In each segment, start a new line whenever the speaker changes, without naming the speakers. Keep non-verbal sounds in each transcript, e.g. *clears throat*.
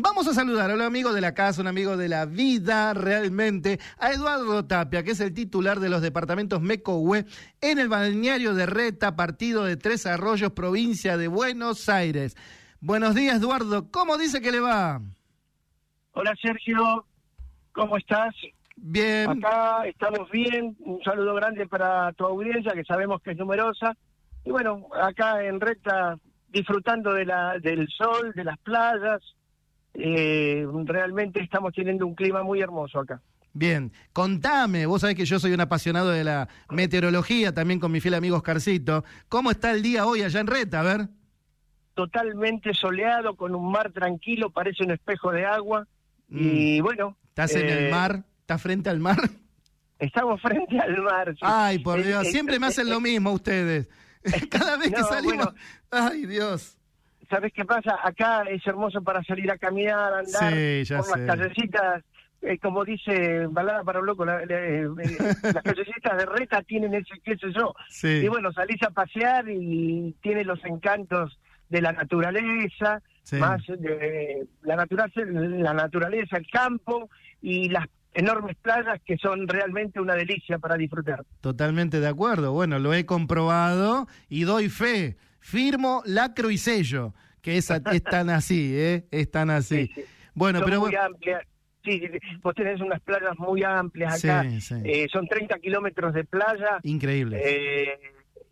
vamos a saludar a un amigo de la casa, un amigo de la vida realmente, a Eduardo Tapia, que es el titular de los departamentos Mecohue en el balneario de Reta, partido de Tres Arroyos, provincia de Buenos Aires. Buenos días, Eduardo. ¿Cómo dice que le va?
Hola, Sergio. ¿Cómo estás?
Bien.
Acá estamos bien. Un saludo grande para tu audiencia, que sabemos que es numerosa. Y bueno, acá en Reta disfrutando de la, del sol, de las playas. Eh, realmente estamos teniendo un clima muy hermoso acá.
Bien, contame, vos sabés que yo soy un apasionado de la meteorología, también con mi fiel amigo Oscarcito. ¿Cómo está el día hoy allá en Reta? A ver.
Totalmente soleado, con un mar tranquilo, parece un espejo de agua. Y
Mm.
bueno.
¿Estás en el
eh,
mar? ¿Estás frente al mar?
Estamos frente al mar. sí.
Ay, por
Eh,
Dios, siempre me hacen lo mismo ustedes. *laughs* Cada vez que salimos.
bueno.
Ay, Dios.
¿Sabes qué pasa? Acá es hermoso para salir a caminar, andar
Sí,
por
sé.
las callecitas. eh, como dice Balada para un loco, la- la- eh, eh, las callecitas de Reta tienen ese qué sé yo.
Sí.
Y bueno, salís a pasear y tiene los encantos de la naturaleza,
Sí.
más de la naturaleza, la naturaleza, el campo y las enormes playas que son realmente una delicia para disfrutar.
Totalmente de acuerdo. Bueno, lo he comprobado y doy fe. Firmo, lacro y sello. Que es, es tan así, ¿eh? Es tan así.
Sí, sí.
Bueno,
son
pero
muy
bueno.
amplias. Sí, vos tenés unas playas muy amplias acá.
Sí, sí.
Eh, son 30 kilómetros de playa
Increíble.
eh,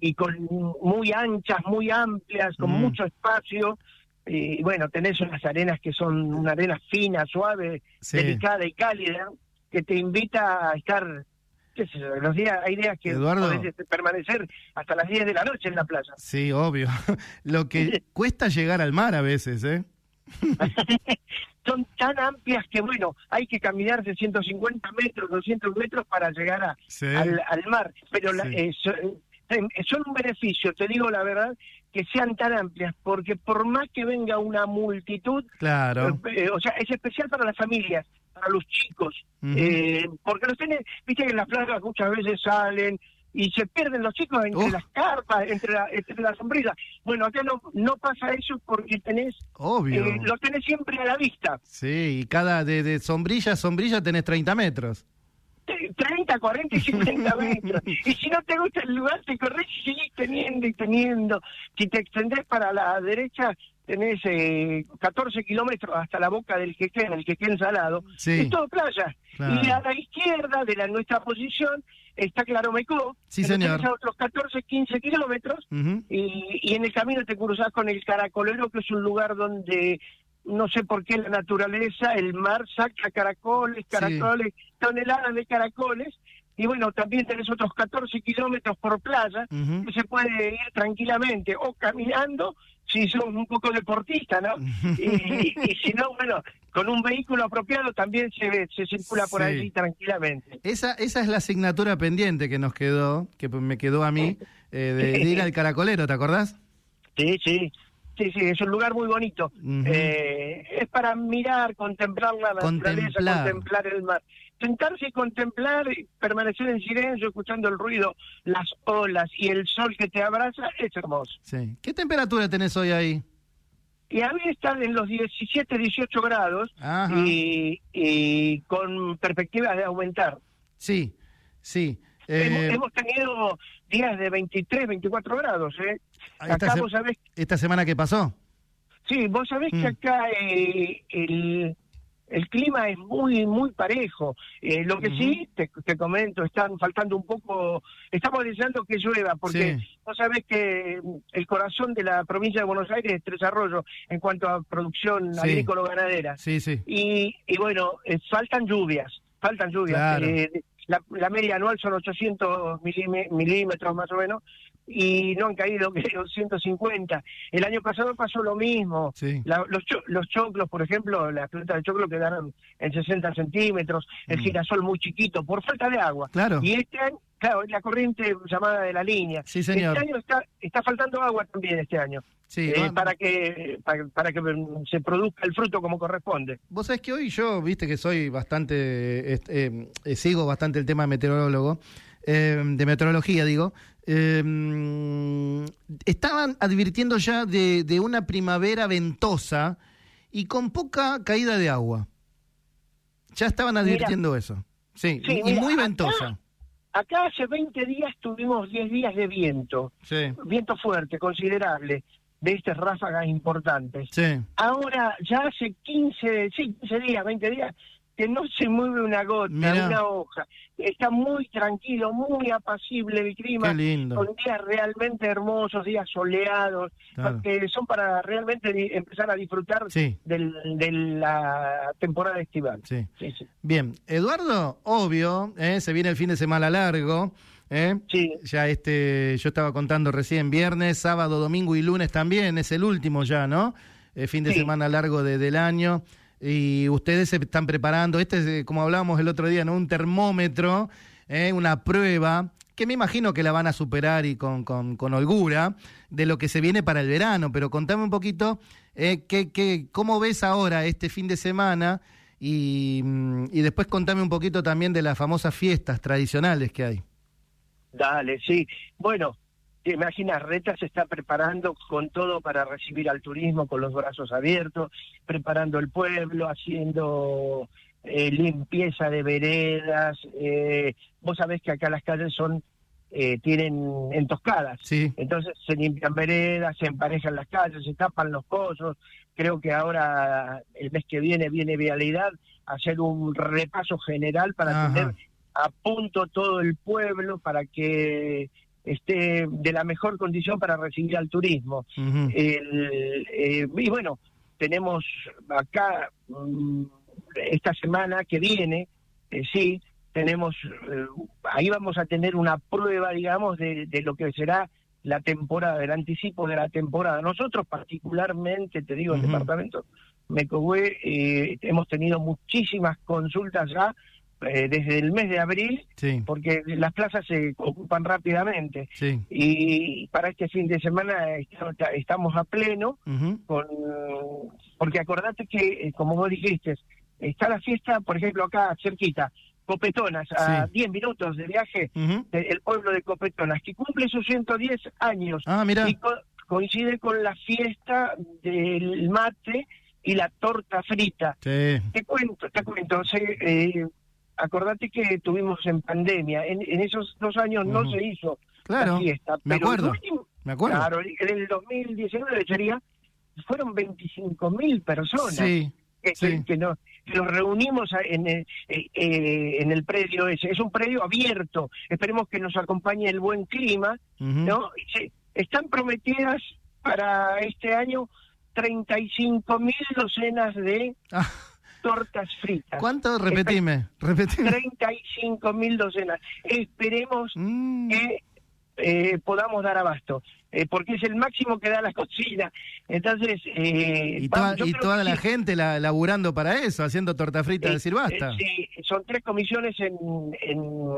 y con muy anchas, muy amplias, con
Mm.
mucho espacio. Y bueno, tenés unas arenas que son una arena fina, suave, delicada y cálida, que te invita a estar, qué sé yo, los días, hay días que
Eduardo.
podés este, permanecer hasta las 10 de la noche en la playa.
Sí, obvio. *laughs* Lo que cuesta llegar al mar a veces, ¿eh? *laughs*
son tan amplias que, bueno, hay que caminarse 150 metros, 200 metros para llegar a,
Sí.
al, al mar. Pero la- eh, so- eh, son un beneficio, te digo la verdad, que sean tan amplias, porque por más que venga una multitud,
Claro.
eh, o sea, es especial para las familias, para los chicos, eh, porque los tienen, viste que en las playas muchas veces salen y se pierden los chicos entre las carpas, entre la, entre las sombrillas. Bueno, acá no, no pasa eso porque tenés,
Obvio.
eh, lo tenés siempre a la vista.
Sí, y cada de, de sombrilla a sombrilla tenés 30 metros.
30, 40 y 50 *laughs* metros. Y si no te gusta el lugar, te corres y seguís teniendo y teniendo. Si te extendés para la derecha, tenés eh, 14 kilómetros hasta la boca del Quequén, el Quequén Salado.
Sí.
Es todo playa.
Claro.
Y a la izquierda de la nuestra posición está Claromecó.
Sí, señor.
a otros 14, 15 kilómetros. Y en el camino te cruzás con el Caracolero, que es un lugar donde no sé por qué la naturaleza, el mar saca caracoles, caracoles, toneladas de caracoles. Y bueno, también tenés otros 14 kilómetros por playa que se puede ir tranquilamente o caminando si sos un poco deportista, ¿no? Y, y si no, bueno, con un vehículo apropiado también se, se circula por
Sí.
allí tranquilamente.
Esa, esa es la asignatura pendiente que nos quedó, que me quedó a mí, eh, de, de ir al caracolero, ¿te acordás?
Sí, sí. Sí, sí, es un lugar muy bonito. Eh, es para mirar, contemplar la naturaleza,
Contemplar.
contemplar el mar. Sentarse y contemplar, y permanecer en silencio, escuchando el ruido, las olas y el sol que te abraza, es hermoso.
Sí. ¿Qué temperatura tenés hoy ahí?
Y a mí están en los 17, 18 grados y, y con perspectivas de aumentar.
Sí, sí.
Hemos,
Eh,
hemos tenido días de 23, 24 grados. ¿eh?
esta,
Acá
se-
vos sabés
esta semana que pasó.
Sí, vos sabés
Mm.
que acá eh, el, el clima es muy, muy parejo. Eh, lo que sí, te, te comento, están faltando un poco, estamos deseando que llueva, porque
Sí.
vos sabés que mm, el corazón de la provincia de Buenos Aires es Tres Arroyos en cuanto a producción
Sí.
agrícola-ganadera.
Sí, sí.
Y, y bueno, eh, faltan lluvias, faltan lluvias.
Claro.
Eh, la, la media anual son 800 milime- milímetros más o menos, y no han caído *laughs* que 150. El año pasado pasó lo mismo.
Sí.
La- los, cho- los choclos, por ejemplo, las plantas de choclo quedaron en 60 centímetros, el
Mm.
girasol muy chiquito, por falta de agua.
Claro.
Y este año, claro, es la corriente llamada de la línea.
Sí, señor.
Este año está, está faltando agua también este año,
Sí,
eh, para que para, para que mm, se produzca el fruto como corresponde.
Vos sabés que hoy yo, viste que soy bastante, est- eh, eh, sigo bastante el tema meteorólogo, eh, de meteorología digo, eh, estaban advirtiendo ya de, de una primavera ventosa y con poca caída de agua. Ya estaban advirtiendo eso. Sí,
Sí,
y
mira,
muy
acá-
ventosa.
Acá hace 20 días tuvimos 10 días de viento,
Sí,
viento fuerte, considerable, de estas ráfagas importantes.
sí.
Ahora ya hace 15, sí, 15 días, 20 días, que no se mueve una gota,
Mirá.
una hoja. Está muy tranquilo, muy apacible el clima.
Qué lindo.
Con días realmente hermosos, días soleados,
Claro.
que son para realmente empezar a disfrutar
Sí,
del, de la temporada estival.
sí. Bien, Eduardo, obvio, ¿eh? se viene el fin de semana largo. ¿eh?
Sí,
Ya este, yo estaba contando recién, viernes, sábado, domingo y lunes también, es el último ya, ¿no? El fin de semana largo de- del año. Y ustedes se están preparando, este es, eh, como hablábamos el otro día, ¿no? Un termómetro, ¿eh? una prueba, que me imagino que la van a superar y con, con, con holgura, de lo que se viene para el verano. Pero contame un poquito, eh, ¿qué, qué, ¿cómo ves ahora este fin de semana? Y, mm, y después contame un poquito también de las famosas fiestas tradicionales que hay.
dale, sí. Bueno, te imaginas, Reta se está preparando con todo para recibir al turismo, con los brazos abiertos, preparando el pueblo, haciendo eh, limpieza de veredas. eh, vos sabés que acá las calles son eh, tienen entoscadas.
Sí.
Entonces se limpian veredas, se emparejan las calles, se tapan los pozos. Creo que ahora, el mes que viene, viene Vialidad a hacer un repaso general para
Ajá.
tener a punto todo el pueblo para que esté de la mejor condición para recibir al turismo. El, eh, y bueno, tenemos acá mm, esta semana que viene, eh, sí, tenemos, eh, ahí vamos a tener una prueba, digamos, de, de lo que será la temporada, del anticipo de la temporada. Nosotros particularmente, te digo, el departamento Mecohue, eh, hemos tenido muchísimas consultas ya eh, desde el mes de abril,
Sí,
porque las plazas se ocupan rápidamente.
sí.
Y para este fin de semana est- estamos a pleno, con porque acordate que, eh, como vos dijiste, está la fiesta, por ejemplo, acá cerquita, Copetonas, a
Sí.
10 minutos de viaje, de- el pueblo de Copetonas, que cumple sus 110 años
Ah, mira.
y co- coincide con la fiesta del mate y la torta frita.
Sí.
Te cuento, te cuento, se- eh, acordate que tuvimos en pandemia, en, en esos dos años no se hizo
Claro.
la fiesta.
me
pero
acuerdo.
el último-
Me acuerdo.
Claro, en el 2019 sería, fueron 25 mil personas
Sí.
que,
sí.
que- nos, que nos reunimos en el, eh, eh, en el predio ese. Es un predio abierto. Esperemos que nos acompañe el buen clima. ¿no? Se- están prometidas para este año 35 mil docenas de
Ah,
tortas fritas.
¿Cuánto? Repetime. Repetime.
35 mil docenas. Esperemos
Mm.
que eh, podamos dar abasto, eh, porque es el máximo que da la *laughs* cocina. Entonces, eh,
Y, toda, y la
sí.
gente la, laburando para eso, haciendo torta frita,
Eh,
decir basta.
sí, son tres comisiones en, en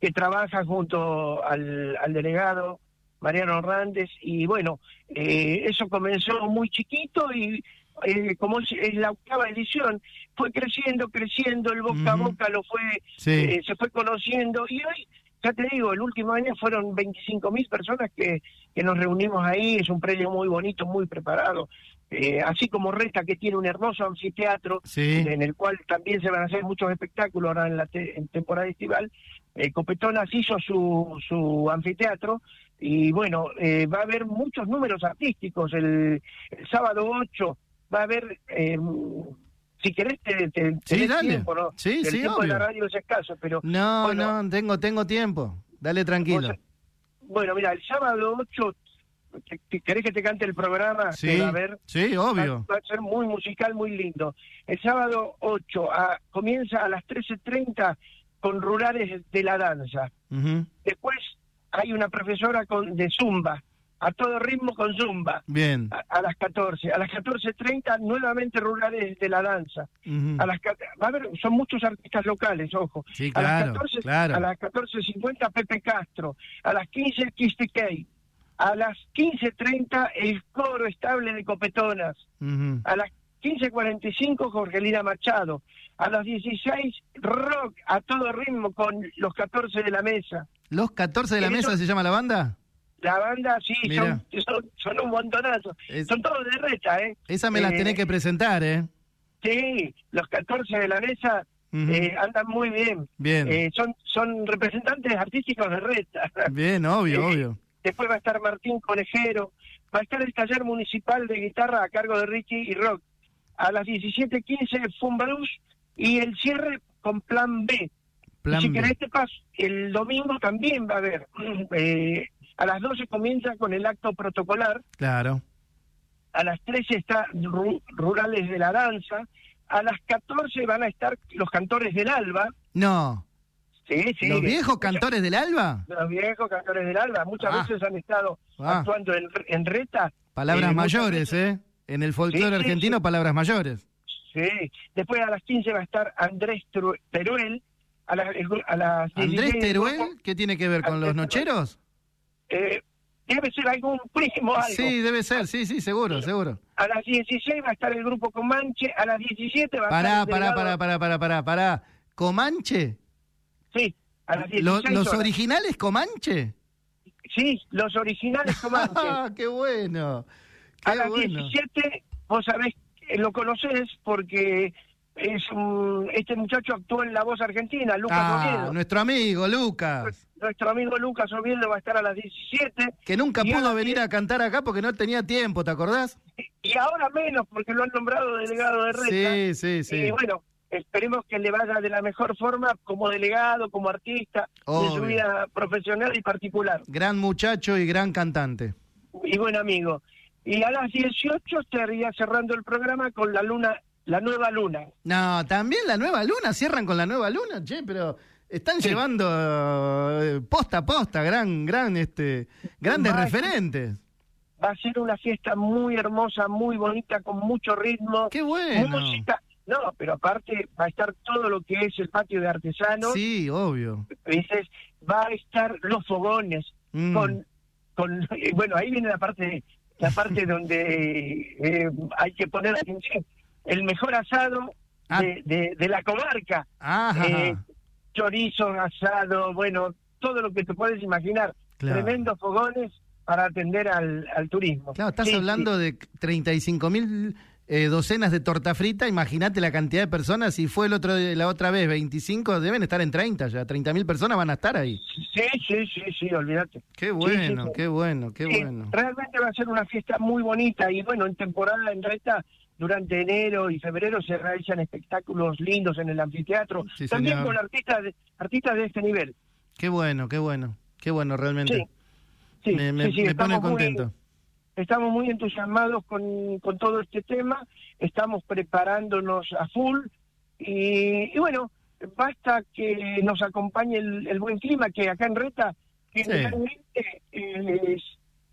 que trabajan junto al, al delegado Mariano Hernández y bueno, eh, eso comenzó muy chiquito y eh, como es, es la octava edición, fue creciendo, creciendo, el boca a boca lo fue,
Sí.
eh, se fue conociendo y hoy, ya te digo, el último año fueron 25 mil personas que, que nos reunimos ahí, es un predio muy bonito, muy preparado. Eh, así como Resta, que tiene un hermoso anfiteatro,
Sí.
en el cual también se van a hacer muchos espectáculos ahora en la te- en temporada estival. Eh, Copetonas hizo su, su anfiteatro y bueno, eh, va a haber muchos números artísticos. El, el sábado 8 va a haber, eh, si querés, te, te-
Sí,
tenés
dale.
tiempo, ¿no?
Sí,
el
sí,
tiempo de la
obvio.
radio es escaso, pero
No,
Bueno.
no, tengo, tengo tiempo. Dale tranquilo.
Vos- bueno, mira, el sábado 8, ¿te- te- ¿querés que te cante el programa?
Sí,
va a
sí, obvio.
Va, a ser muy musical, muy lindo. El sábado 8 a- comienza a las 13.30 con Rurales de la Danza. Después hay una profesora con, de Zumba, a todo ritmo con Zumba,
Bien.
a, a las 14. A las 14.30 nuevamente Rurales de la Danza.
Ujú.
A las, va a haber, son muchos artistas locales, ojo.
Sí,
A las
claro,
14,
claro.
a las 14.50 Pepe Castro, a las 15 Quistikey, a las 15.30 el coro estable de Copetonas,
Ujú.
a las 15.45 Jorgelina Machado, a las 16 rock a todo ritmo con los 14 de la mesa.
¿Los 14 de la
Eso-
mesa se llama la banda?
La banda, sí, son, son, son un montonazo.
Es-
Son todos de reta, ¿eh?
Esa me las
Eh,
tenés que presentar, ¿eh?
Sí, los 14 de la mesa eh, andan muy bien.
Bien.
Eh, son, son representantes artísticos de reta.
Bien, obvio, *laughs*
eh,
obvio.
Después va a estar Martín Conejero. Va a estar el taller municipal de guitarra a cargo de Ricky y Rock. A las 17.15 Fumbarús y el cierre con Plan B.
Plan
si
B.
querés te paso, el domingo también va a haber. *clears throat* eh, a las 12 comienza con el acto protocolar.
Claro.
A las 13 está Ru- Rurales de la Danza. A las 14 van a estar los cantores del Alba.
No.
Sí, sí.
¿Los viejos cantores del Alba?
Los viejos cantores del Alba. Muchas
Ah.
veces han estado
Ah.
actuando en, en Reta.
Palabras
Eh,
mayores, ¿eh? En el folclore
Sí,
argentino,
sí.
palabras mayores.
Sí. Después a las 15 va a estar Andrés Teruel. A, la- a las
¿Andrés
16 el
Teruel? ¿Qué tiene que ver con
Andrés
los nocheros?
Eh, debe ser algún primo algo.
Sí, debe ser, sí, sí, seguro, seguro.
A las 16 va a estar el grupo Comanche. A las 17 va a
Pará,
estar. el
pará, pará, pará, pará, pará, pará. ¿Comanche?
Sí, a las 16
¿Lo- ¿Los originales Comanche?
Sí, los originales *laughs* Comanche.
¡Ah, qué bueno!
a
¡Qué
las
bueno!
17, vos sabés, eh, lo conoces porque es un, este muchacho actuó en La Voz Argentina, Lucas
Ah,
Oviedo.
nuestro amigo Lucas,
Nuestro amigo Lucas Oviedo va a estar a las 17
que nunca pudo venir
10.
a cantar acá porque no tenía tiempo, ¿te acordás?
y ahora menos porque lo han nombrado delegado de Reta.
Sí, sí, sí.
Y bueno, esperemos que le vaya de la mejor forma como delegado, como artista, de su vida profesional y particular.
Gran muchacho y gran cantante.
y buen amigo. Y a las 18 estaría cerrando el programa con la luna, la nueva luna.
No, también la nueva luna, cierran con la nueva luna, che, pero están
Sí.
llevando eh, posta a posta, gran, gran, este, grandes referentes.
Va a ser una fiesta muy hermosa, muy bonita, con mucho ritmo,
Qué bueno.
música. No, pero aparte va a estar todo lo que es el patio de artesanos.
Sí, obvio.
Dices, va a estar los fogones
Mm.
con, con, eh, bueno, ahí viene la parte, la parte *laughs* donde eh, hay que poner atención. El mejor asado
Ah.
de, de, de la comarca.
Ajá.
eh, chorizo, asado, bueno, todo lo que te puedes imaginar.
Claro.
Tremendos fogones para atender al, al turismo.
Claro, estás
Sí,
hablando de 35 mil eh, docenas de torta frita, imagínate la cantidad de personas, si fue el otro la otra vez 25, deben estar en 30 ya, 30 mil personas van a estar ahí.
Sí, sí, sí, sí, olvídate.
Qué bueno,
sí.
qué bueno, qué bueno.
Realmente va a ser una fiesta muy bonita y bueno, en temporada en Reta, durante enero y febrero se realizan espectáculos lindos en el anfiteatro,
Sí,
también
señor.
con artistas de, artistas de este nivel.
Qué bueno, qué bueno, qué bueno realmente.
Sí, sí,
me me-
sí, sí,
me pone
muy-
contento.
estamos muy entusiasmados con, con todo este tema, estamos preparándonos a full y, y bueno, basta que nos acompañe el, el buen clima que acá en Reta generalmente es,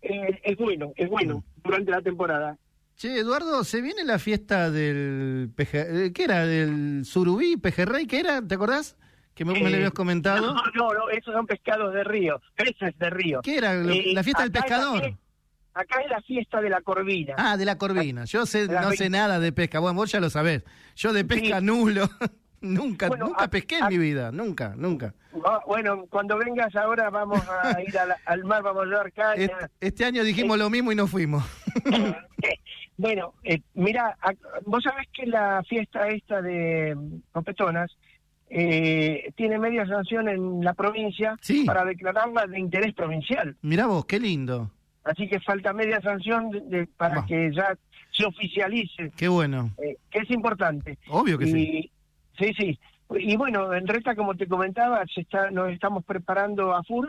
eh, es bueno, es bueno durante la temporada.
Che, Eduardo, se viene la fiesta del peje... eh, ¿Qué era? ¿Del surubí, pejerrey? ¿Qué era? ¿Te acordás? Que me, me
Eh,
lo habías comentado.
No, no, no, esos son pescados de río, peces de río.
¿Qué era?
Eh,
la fiesta del
es
pescador.
Acá es la fiesta de la corvina.
Ah, de la corvina. Yo sé, no sé nada de pesca. Bueno, vos ya lo sabés. Yo de pesca
Sí.
nulo. *laughs* nunca,
Bueno,
nunca
a-
pesqué en
a-
mi vida. Nunca, nunca.
Bueno, cuando vengas ahora vamos a *laughs* ir a la- al mar, vamos a llevar caña.
Este, este año dijimos lo mismo y no fuimos. *laughs*
bueno, eh, mira, vos sabés que la fiesta esta de mm, Copetonas eh, tiene media sanción en la provincia
Sí.
para declararla de interés provincial.
Mirá vos, qué lindo.
Así que falta media sanción de- de- para
Bah.
que ya se oficialice,
Qué bueno.
eh, que es importante.
Obvio que sí.
y, sí. Sí, Y bueno, en Reta, como te comentaba, se está, nos estamos preparando a full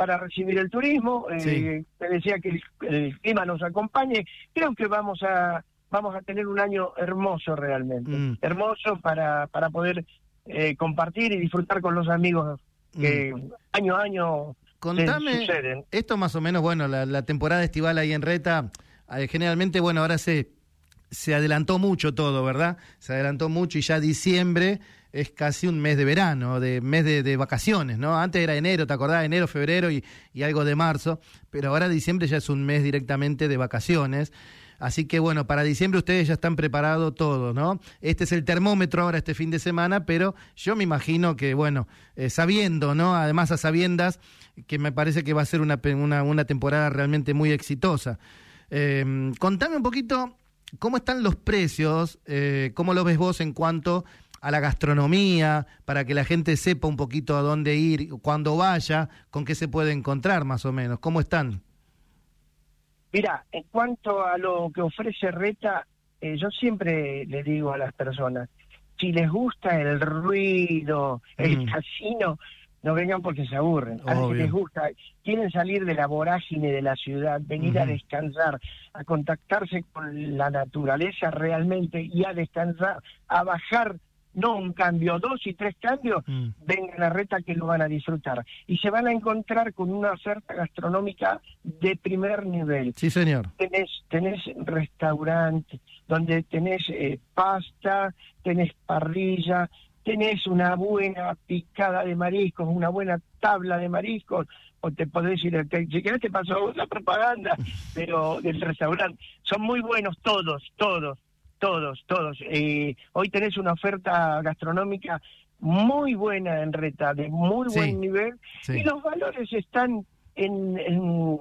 para recibir el turismo. Eh,
Sí.
te decía que el, el clima nos acompañe. Creo que vamos a vamos a tener un año hermoso realmente.
Mm.
Hermoso para, para poder eh, compartir y disfrutar con los amigos que año a año
Contame,
suceden.
esto más o menos, bueno, la, la temporada estival ahí en Reta, eh, generalmente, bueno, ahora se, se adelantó mucho todo, ¿verdad? Se adelantó mucho y ya diciembre es casi un mes de verano, de mes de, vacaciones, ¿no? Antes era enero, ¿te acordás? Enero, febrero y, algo de marzo, pero ahora diciembre ya es un mes directamente de vacaciones. Así que bueno, para diciembre ustedes ya están preparados todos, ¿no? Este es el termómetro ahora este fin de semana, pero yo me imagino que, bueno, eh, sabiendo, ¿no? Además a sabiendas, que me parece que va a ser una, una, una temporada realmente muy exitosa. Eh, contame un poquito cómo están los precios, eh, cómo lo ves vos en cuanto a la gastronomía, para que la gente sepa un poquito a dónde ir, cuando vaya, con qué se puede encontrar más o menos, cómo están.
Mira, en cuanto a lo que ofrece Reta, eh, yo siempre le digo a las personas, si les gusta el ruido, el
Mm.
casino, no vengan porque se aburren. A
Obvio.
les gusta, quieren salir de la vorágine de la ciudad, venir a descansar, a contactarse con la naturaleza realmente y a descansar, a bajar, no un cambio, dos y tres cambios,
Mm.
vengan a Reta que lo van a disfrutar. Y se van a encontrar con una oferta gastronómica de primer nivel.
Sí, señor.
Tenés, tenés restaurante donde tenés eh, pasta, tenés parrilla, tenés una buena picada de mariscos, una buena tabla de mariscos, o te podés ir, te, si querés te paso la propaganda, *laughs* pero del restaurante. Son muy buenos todos, todos, todos, todos. Eh, hoy tenés una oferta gastronómica muy buena en Reta, de muy
Sí.
buen nivel,
Sí.
y los valores están en, en-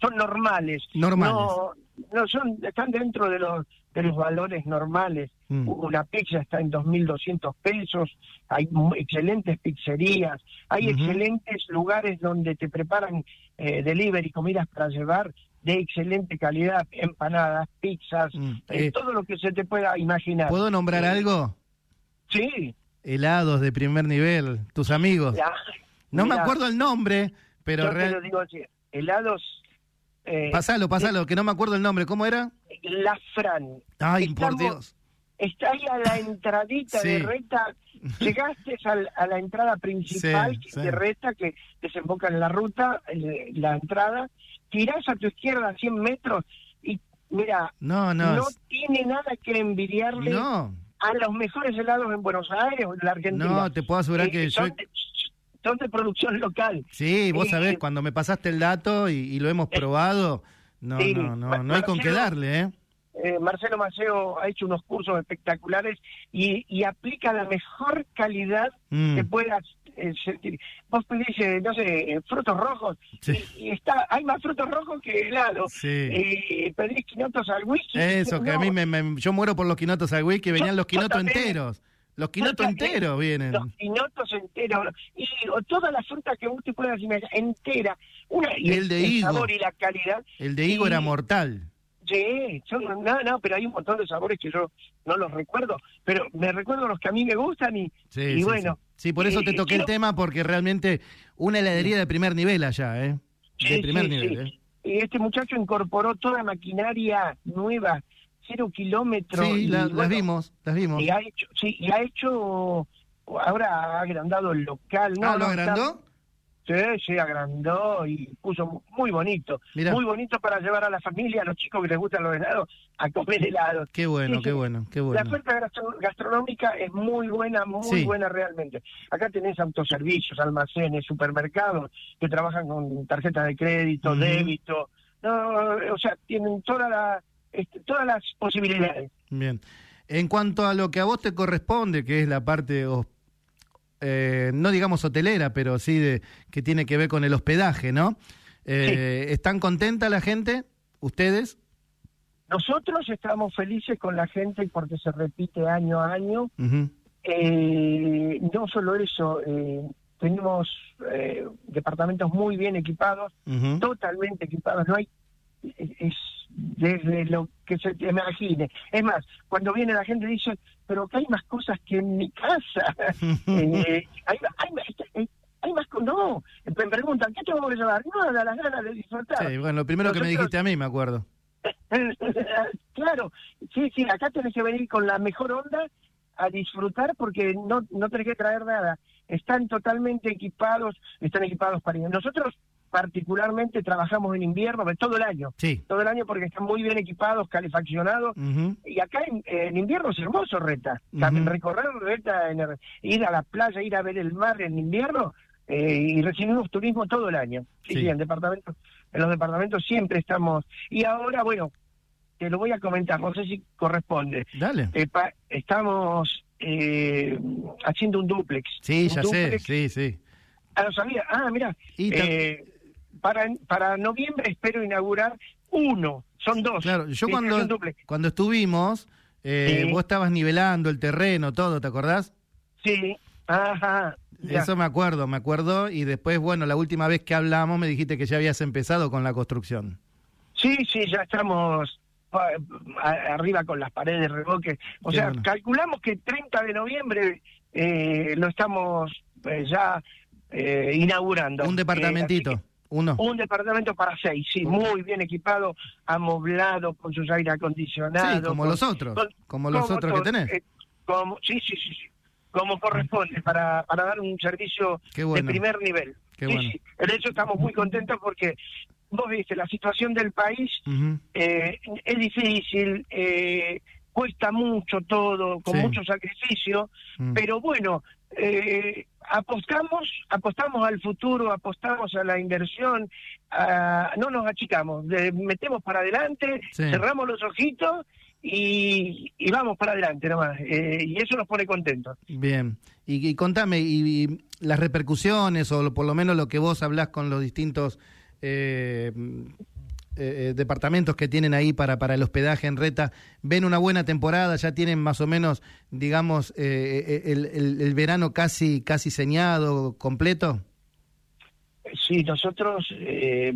son normales.
Normales.
No, no son, están dentro de los de los valores normales.
Mm.
Una pizza está en 2.200 pesos, hay excelentes pizzerías, hay excelentes lugares donde te preparan eh, delivery, comidas para llevar de excelente calidad, empanadas, pizzas,
Mm.
eh,
Eh,
todo lo que se te pueda imaginar.
¿Puedo nombrar
Eh,
algo?
Sí.
Helados de primer nivel, tus amigos.
ya,
No me acuerdo el nombre, pero
yo te lo digo así, helados... Eh,
Pasalo, pasalo, que no me acuerdo el nombre. ¿Cómo era?
La Fran.
Ay, por Dios.
está ahí a la entradita de. Reta, llegaste al- a la entrada principal
Sí, sí.
de Reta que desemboca en la ruta, la entrada, tirás a tu izquierda 100 metros y mira,
No, no.
no, tiene nada que envidiarle
No,
a los mejores helados en Buenos Aires o en la Argentina.
no, te puedo asegurar
Eh,
que yo...
son, de, son de producción local.
Sí, vos
eh,
sabés, cuando me pasaste el dato y, y lo hemos probado, no,
sí,
no, no, no hay con qué
Marcelo-
darle, ¿eh?
Eh, Marcelo Maceo ha hecho unos cursos espectaculares y, y aplica la mejor calidad
Mm,
que puedas eh, sentir. Vos pedís, eh, no sé, eh, frutos rojos
Sí.
y, está hay más frutos rojos que helado.
sí.
Eh, pedís quinotos al whisky.
Eso, que a mí me, me- yo muero por los quinotos al wiki, venían los quinotos enteros. Los quinotos enteros vienen.
Los quinotos enteros y o toda la fruta que vos te puedas imaginar entera. Una, y
El de higo.
sabor y la calidad.
El de higo
y-
era mortal.
Sí, son, no, no, pero hay un montón de sabores que yo no los recuerdo, pero me recuerdo los que a mí me gustan y,
Sí,
y
sí,
bueno.
sí. Sí, por eso te toqué el tema, porque realmente una heladería de primer nivel allá, ¿eh? De primer nivel. ¿eh?
Y este muchacho incorporó toda maquinaria nueva, cero kilómetros.
Sí,
y,
la- las vimos, las vimos.
Y ha hecho, sí, y ha hecho, ahora ha agrandado el local. No,
ah, ¿lo agrandó?
Sí, sí, agrandó y puso muy bonito.
Mirá.
Muy bonito para llevar a la familia, a los chicos que les gustan los helados, a comer helados.
Qué bueno,
Sí,
qué bueno, qué
La
bueno.
oferta gastro- gastronómica es muy buena, muy
Sí.
buena realmente. Acá tenés autoservicios, almacenes, supermercados que trabajan con tarjetas de crédito, débito. No, o sea, tienen toda la, este, todas las posibilidades.
Bien. En cuanto a lo que a vos te corresponde, que es la parte, eh, no digamos hotelera, pero sí de que tiene que ver con el hospedaje, ¿no? Eh, ¿Están contenta la gente? ¿Ustedes?
Nosotros estamos felices con la gente porque se repite año a año. Eh, no solo eso, eh, tenemos eh, departamentos muy bien equipados, totalmente equipados. No hay es desde lo que se te imagine. Es más, cuando viene la gente dice, pero que hay más cosas que en mi casa. *laughs* Eh, hay, hay, hay- hay más co- no. Me preguntan, ¿qué tengo que llevar? Nada, las ganas de disfrutar.
Sí, bueno, lo primero que me dijiste a mí, me acuerdo. *laughs*
claro, sí, sí, acá tenés que venir con la mejor onda a disfrutar porque no, no tenés que traer nada. Están totalmente equipados, están equipados para ir. Nosotros particularmente trabajamos en invierno, pues, todo el año,
Sí.
todo el año porque están muy bien equipados, calefaccionados. Y acá en, en invierno es hermoso Reta. También recorrer Reta, en el- ir a la playa, ir a ver el mar en invierno eh, y recibimos turismo todo el año. Sí,
Sí.
sí, en departamentos, en los departamentos siempre estamos. Y ahora, bueno, te lo voy a comentar, no sé si corresponde.
Dale.
Eh, pa- estamos eh, haciendo un duplex.
Sí,
Un
ya sé, sí, sí.
Ah, no sabía. Ah, mira.
Y
Eh, para, para noviembre espero inaugurar uno. Son dos.
Claro, yo cuando, cuando estuvimos, eh,
Sí.
vos estabas nivelando el terreno, todo, ¿te acordás?
Sí. Ajá. ya.
Eso me acuerdo, me acuerdo. Y después, bueno, la última vez que hablamos me dijiste que ya habías empezado con la construcción.
Sí, sí, ya estamos pa- a- arriba con las paredes de revoque. O
Qué
sea,
bueno.
calculamos que 30 de noviembre eh, lo estamos eh, ya eh, inaugurando.
Un
Eh,
departamentito, uno.
un departamento para seis, sí, muy bien equipado, amoblado, con sus aire acondicionados.
Sí, como
con-
los otros,
con-
como los otros que tenés.
eh, como, sí, sí, sí, sí, como corresponde, para, para dar un servicio
bueno.
de primer nivel.
Qué
sí,
bueno.
sí, de hecho estamos muy contentos porque vos viste, la situación del país eh, es difícil, eh, cuesta mucho todo, con
Sí.
mucho sacrificio,
Mm.
pero bueno, eh, apostamos, apostamos al futuro, apostamos a la inversión, a- no nos achicamos, le metemos para adelante,
Sí.
cerramos los ojitos y, y vamos para adelante nomás, eh, y eso nos pone contentos.
Bien. Y, y contame, y, y las repercusiones, o por lo menos lo que vos hablás con los distintos eh, eh, eh, departamentos que tienen ahí para, para el hospedaje en Reta, ¿ven una buena temporada? ¿Ya tienen más o menos, digamos, eh, eh, el, el- el verano casi, casi señado, completo?
Sí, nosotros, eh,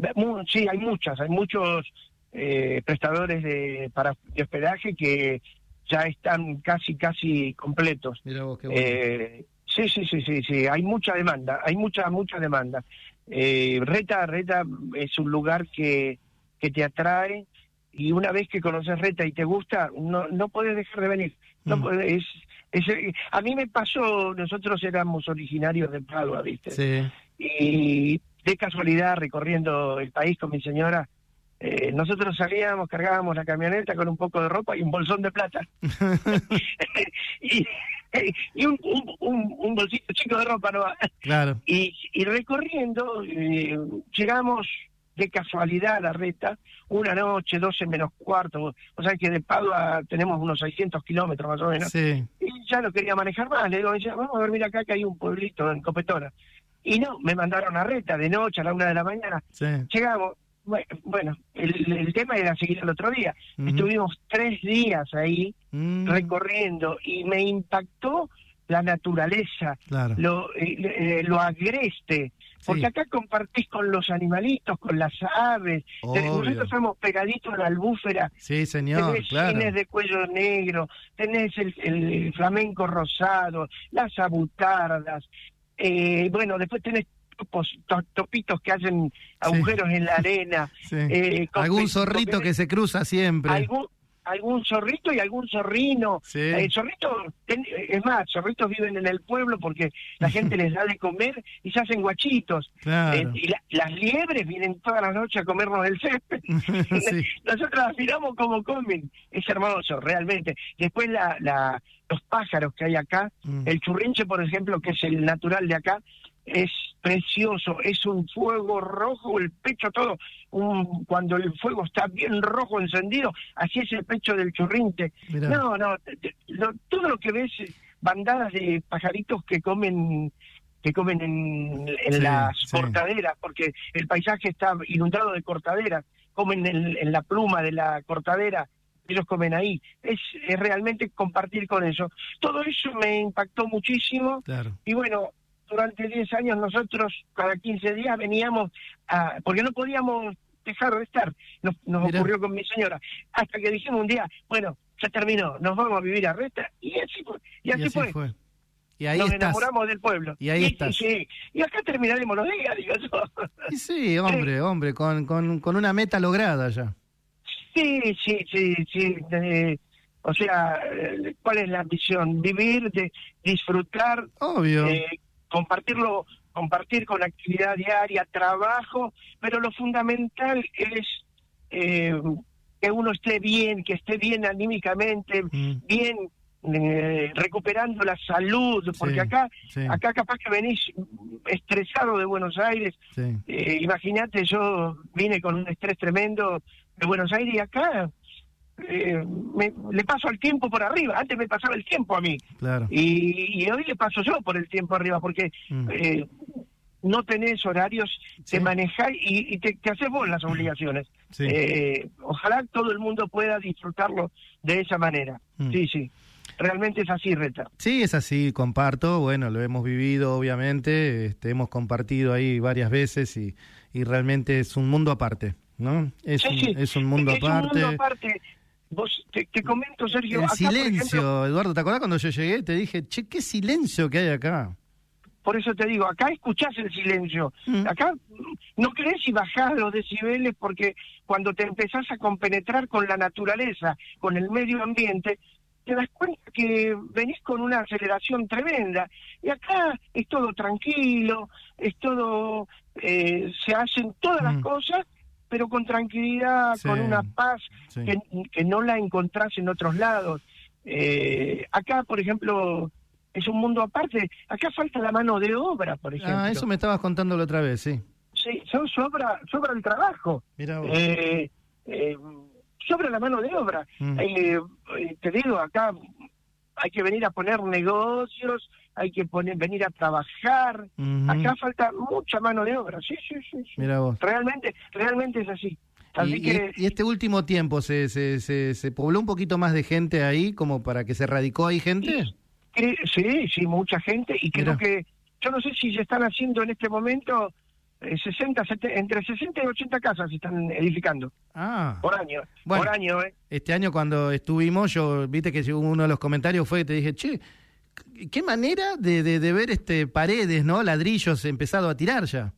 sí, hay muchas, hay muchos eh, prestadores de, para, de hospedaje que ya están casi, casi completos.
Mira vos, qué bueno.
Sí, sí, sí, sí, sí, hay mucha demanda, hay mucha, mucha demanda. Eh, Reta, Reta es un lugar que, que te atrae y una vez que conoces Reta y te gusta, no, no puedes dejar de venir. No
Mm.
podés- es, es- a mí me pasó, nosotros éramos originarios de Padua, ¿viste?
Sí.
y de casualidad recorriendo el país con mi señora, eh, nosotros salíamos, cargábamos la camioneta con un poco de ropa y un bolsón de plata. *laughs* *laughs* y y un, un, un, un bolsito chico de ropa, ¿no?
Claro.
Y, y recorriendo, eh, llegamos de casualidad la reta, una noche, 12 menos cuarto, o sea que de Padua tenemos unos 600 kilómetros más o menos,
Sí.
y ya no quería manejar más. Le digo, me decía, vamos a dormir acá que hay un pueblito en Copetona. Y no, me mandaron a Reta de noche a la una de la mañana.
Sí.
Llegamos, bue- bueno, el, el tema era seguir el otro día. Estuvimos tres días ahí
Mm,
recorriendo y me impactó la naturaleza,
Claro.
lo, eh, eh, lo agreste. Porque
Sí.
acá compartís con los animalitos, con las aves.
Obvio.
Nosotros somos pegaditos a la albúfera
Sí, señor,
tenés
claro.
cines de cuello negro, tenés el, el flamenco rosado, las abutardas, eh, bueno, después tenés topitos que hacen agujeros en la arena. *laughs*
Sí.
eh,
Algún zorrito que se cruza siempre.
Algún, algún zorrito y algún zorrino.
Sí.
El zorrito, ten- es más, zorritos viven en el pueblo porque la *laughs* gente les da de comer y se hacen guachitos.
Claro.
Eh, y la- las liebres vienen todas las noches a comernos el césped. *laughs*
sí. *laughs*
Nosotros miramos cómo comen, es hermoso, realmente. Después la, la, los pájaros que hay acá,
Mm.
el churrinche, por ejemplo, que es el natural de acá, es precioso, es un fuego rojo, el pecho todo, un, cuando el fuego está bien rojo encendido, así es el pecho del churrinche.
Mirá.
No, no, lo- todo lo que ves, bandadas de pajaritos que comen que comen en, en
Sí,
las
sí.
cortaderas, porque el paisaje está inundado de cortaderas, comen en, en la pluma de la cortadera, ellos comen ahí. Es, es realmente compartir con eso. Todo eso me impactó muchísimo
Claro.
y bueno, durante 10 años nosotros cada 15 días veníamos, a, porque no podíamos dejar de estar, nos, nos ocurrió con mi señora, hasta que dijimos un día, bueno, ya terminó, nos vamos a vivir a Reta, y así fue. Y así,
Y así
fue.
fue. Y ahí
nos
estás.
enamoramos del pueblo.
Y ahí estás.
sí, y acá terminaremos los días, digo yo.
Y sí, hombre, *laughs* hombre, con, con, con una meta lograda ya.
Sí, sí, sí, sí. eh, o sea, eh, ¿cuál es la ambición? Vivir, de disfrutar,
Obvio.
eh, compartirlo, compartir con actividad diaria, trabajo, pero lo fundamental es eh, que uno esté bien, que esté bien anímicamente,
Mm,
bien eh, recuperando la salud, porque
Sí,
acá,
sí,
acá capaz que venís estresado de Buenos Aires,
sí.
eh, imagínate, yo vine con un estrés tremendo de Buenos Aires y acá eh, me, le paso el tiempo por arriba. Antes me pasaba el tiempo a mí.
Claro.
Y, y hoy le paso yo por el tiempo arriba, porque
Mm.
eh, no tenés horarios,
Sí.
te y, y te, te haces vos las obligaciones.
Sí.
Eh, ojalá todo el mundo pueda disfrutarlo de esa manera.
Mm.
Sí, sí. Realmente es así, Reta.
Sí, es así, comparto, bueno, lo hemos vivido obviamente, este, hemos compartido ahí varias veces y, y realmente es un mundo aparte, ¿no? Es,
Sí,
un,
sí.
es un mundo
es
aparte.
un mundo aparte. Vos, te, te comento, Sergio.
El
acá,
silencio,
ejemplo,
Eduardo, ¿te acordás cuando yo llegué te dije, che, qué silencio que hay acá?
por eso te digo, acá escuchás el silencio.
Mm.
Acá mm, no crees y bajás los decibeles porque cuando te empezás a compenetrar con la naturaleza, con el medio ambiente, te das cuenta que venís con una aceleración tremenda. Y acá es todo tranquilo, es todo, eh, se hacen todas
Mm.
las cosas, pero con tranquilidad,
Sí.
con una paz
Sí.
que, que no la encontrás en otros lados. Eh, acá, por ejemplo, es un mundo aparte. Acá falta la mano de obra, por ejemplo.
Ah, eso me estabas contando la otra vez, sí.
Sí, so- sobra, sobra el trabajo.
Mira vos.
Eh, eh, sobra la mano de obra.
Mm.
Eh, te digo, acá hay que venir a poner negocios, hay que poner, venir a trabajar. Acá falta mucha mano de obra. Sí, sí, sí. sí.
Mira vos.
Realmente, realmente es así. Así
Y,
que
y- y este último tiempo, ¿se, se, se, se pobló un poquito más de gente ahí como para que se radicó ahí gente?
sí, sí, mucha gente y creo que yo no sé si se están haciendo en este momento eh, 60, 70, entre 60 y 80 casas se están edificando
Ah,
por año,
Bueno.
por año, ¿eh?
este año cuando estuvimos, yo, viste que uno de los comentarios fue que te dije, che, qué manera de, de, de ver este paredes, ¿no? Ladrillos empezado a tirar ya.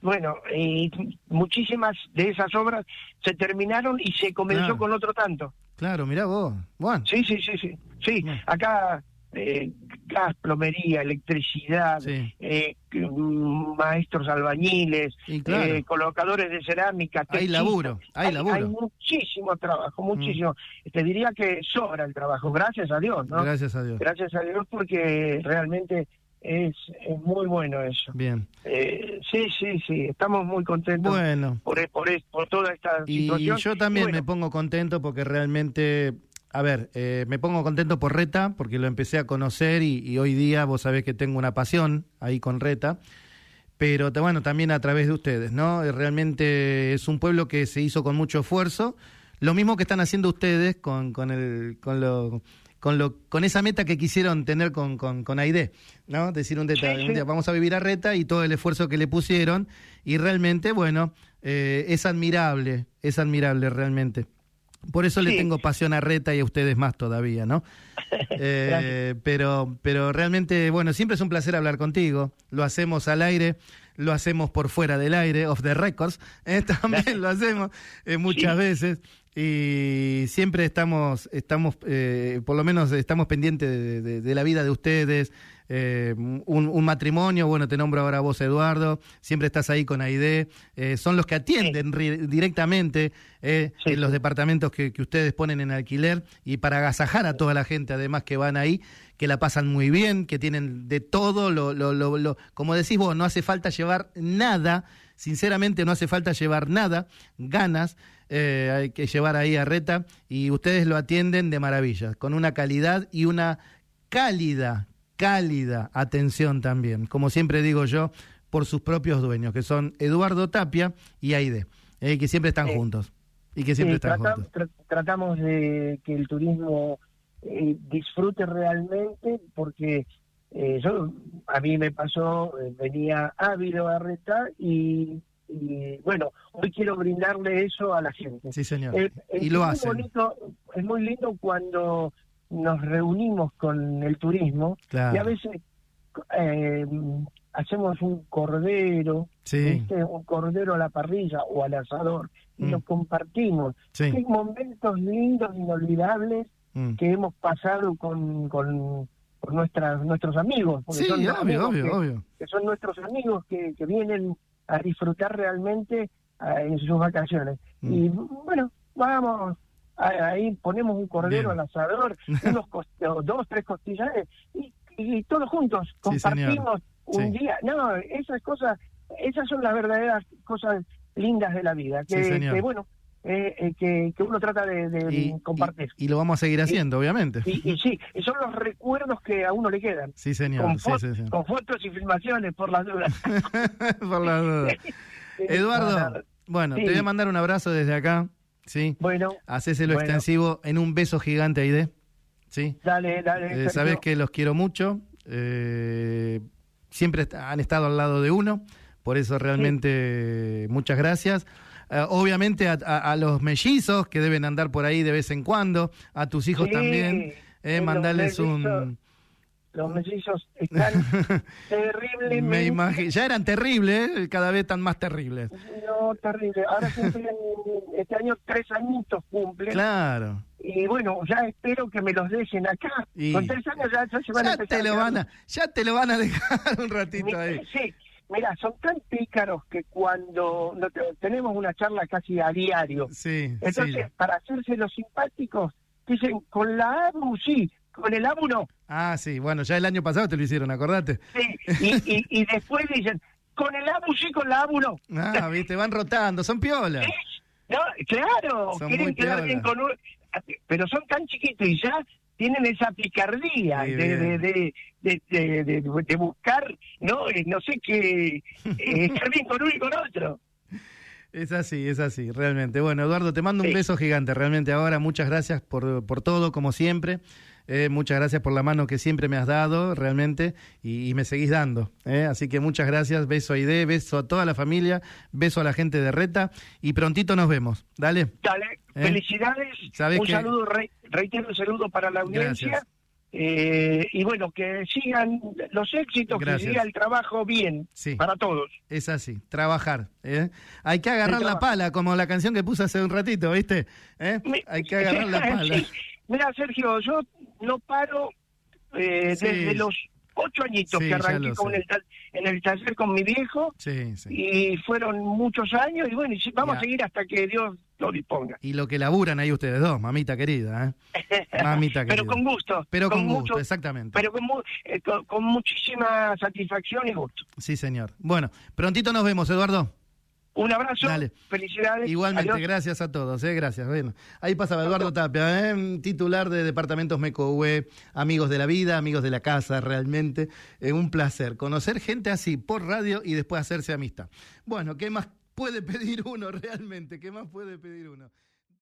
Bueno, y muchísimas de esas obras se terminaron y se comenzó
Claro.
con otro tanto.
Claro, mirá vos. Bueno,
Sí, sí, sí, sí. Sí,
Bueno.
acá eh, gas, plomería, electricidad,
sí.
eh, mm, maestros albañiles,
Y claro.
eh, colocadores de cerámica.
Hay laburo, hay laburo.
Hay muchísimo trabajo, muchísimo. Te diría que sobra el trabajo, gracias a Dios, ¿no?
Gracias a Dios.
Gracias a Dios porque realmente es, es muy bueno eso.
Bien.
Eh, sí, sí, sí, estamos muy contentos
Bueno,
por, por, por toda esta
y
situación.
yo también
Y bueno,
me pongo contento porque realmente, a ver, eh, me pongo contento por Reta, porque lo empecé a conocer y, y hoy día vos sabés que tengo una pasión ahí con Reta, pero bueno, también a través de ustedes, ¿no? Eh, Realmente es un pueblo que se hizo con mucho esfuerzo, lo mismo que están haciendo ustedes con, con, el, con lo... Con, lo, con esa meta que quisieron tener con, con, con Aide, ¿no? Decir un, deta-
Sí,
un día, vamos a vivir a Reta y todo el esfuerzo que le pusieron, y realmente, bueno, eh, es admirable, es admirable realmente. Por eso le tengo pasión a Reta y a ustedes más todavía, ¿no? *laughs* Eh, pero, pero realmente, bueno, siempre es un placer hablar contigo. Lo hacemos al aire, lo hacemos por fuera del aire, off the records, *laughs* eh, también lo hacemos eh, muchas
Sí.
veces. Y siempre estamos, estamos por lo menos estamos pendientes de, de- de la vida de ustedes. Eh, un, un matrimonio, bueno, te nombro ahora vos, Eduardo, siempre estás ahí con Aide, eh, son los que atienden directamente eh,
Sí,
en los departamentos que, que ustedes ponen en alquiler y para agasajar a toda la gente además que van ahí, que la pasan muy bien, que tienen de todo, lo, lo, lo, lo- como decís vos, no hace falta llevar nada, sinceramente no hace falta llevar nada, ganas, eh, hay que llevar ahí a Reta y ustedes lo atienden de maravilla, con una calidad y una cálida, cálida atención también, como siempre digo yo, por sus propios dueños, que son Eduardo Tapia y Aide, eh, que siempre están
Sí.
juntos y que siempre están
trata-
juntos.
tra- tratamos de que el turismo eh, disfrute realmente porque eh, yo a mí me pasó, eh, venía ávido a Reta y, y, bueno, hoy quiero brindarle eso a la gente.
Sí, señor.
Eh,
y lo
bonito, es muy lindo cuando nos reunimos con el turismo
Claro.
y a veces eh, hacemos un cordero, un cordero a la parrilla o al asador y
Mm.
lo compartimos.
sí.
Qué momentos lindos, inolvidables
mm.
que hemos pasado con, con, con nuestras, nuestros amigos. porque
Sí,
son
obvio,
amigos
obvio,
que,
obvio.
que son nuestros amigos que, que vienen a disfrutar realmente ah, en sus vacaciones.
Mm.
Y bueno, vamos, ahí ponemos un cordero
Bien.
al asador, *laughs* unos dos, tres costillares, y, y todos juntos
Sí,
compartimos un
Sí.
día. No, esas cosas, esas son las verdaderas cosas lindas de la vida. Que,
Sí, señor.
que, bueno, eh, eh, que, que, uno trata de, compartir.
Y, lo vamos a seguir haciendo, obviamente.
Y, sí, son los recuerdos que a uno le quedan.
Sí, señor.
Con,
sí,
con fotos y filmaciones, por las dudas. *laughs*
por las dudas. *laughs* Eduardo, bueno, te voy a mandar un abrazo desde acá. ¿Sí?
Bueno.
Hacéselo extensivo en un beso gigante, Aide. ¿sí?
Dale, dale.
Eh, sabes que los quiero mucho. Eh, siempre han estado al lado de uno. Por eso realmente muchas gracias. Eh, obviamente a, los mellizos que deben andar por ahí de vez en cuando, a tus hijos también, eh, mandarles un...
Los mellizos están *laughs* terriblemente...
Me imagino, ya eran terribles, ¿eh? cada vez están más terribles.
No, terrible. Ahora cumplen, *laughs* este año tres añitos cumplen.
Claro.
Y bueno, ya espero que me los dejen acá. Con tres años ya, se van a
te lo van a, Ya te lo van a *laughs* dejar un ratito ahí.
Sí, Mira, son tan pícaros que cuando tenemos una charla casi a diario,
sí,
entonces para hacerse los simpáticos, dicen, con la ABU sí, con el no.
Ah, sí, bueno, ya el año pasado te lo hicieron, acordate.
Sí, y, y, después dicen, con el ABU sí, con la no.
Ah, viste, van rotando, son piolas.
No, claro, quieren quedar bien con Pero son tan chiquitos y ya tienen esa picardía de, de, de, de, buscar, ¿no? Eh, no sé qué, eh, estar bien con uno y con otro.
Es así, es así, realmente. Bueno, Eduardo, te mando un beso gigante, realmente ahora. Muchas gracias por, por todo, como siempre. Eh, muchas gracias por la mano que siempre me has dado, realmente, y, me seguís dando. Así que muchas gracias, beso a Ide, beso a toda la familia, beso a la gente de Reta, y prontito nos vemos. Dale.
Dale, felicidades. un saludo, reitero un saludo para la audiencia. Eh, y bueno, que sigan los éxitos, que siga el trabajo bien para todos.
Es así, trabajar. ¿eh? Hay que agarrar la pala, como la canción que puse hace un ratito, ¿viste? ¿Eh? Hay que agarrar la *laughs* pala.
Mira, Sergio, yo no paro desde los ocho añitos que arranqué con el, en el taller con mi viejo y fueron muchos años y bueno, y vamos a seguir hasta que Dios lo disponga.
Y lo que laburan ahí ustedes dos, mamita querida, ¿eh? *laughs*
Mamita querida. Pero con gusto.
Pero con, gusto, exactamente.
Pero eh, con, con, muchísima satisfacción y gusto.
Sí, señor. Bueno, prontito nos vemos, Eduardo.
Un abrazo, felicidades.
Igualmente, gracias a todos, ¿eh? gracias. Bueno, ahí pasaba Eduardo Tapia, ¿eh? titular de Departamentos MECOWE, amigos de la vida, amigos de la casa, realmente eh, un placer conocer gente así por radio y después hacerse amistad. Bueno, ¿qué más puede pedir uno realmente? ¿Qué más puede pedir uno?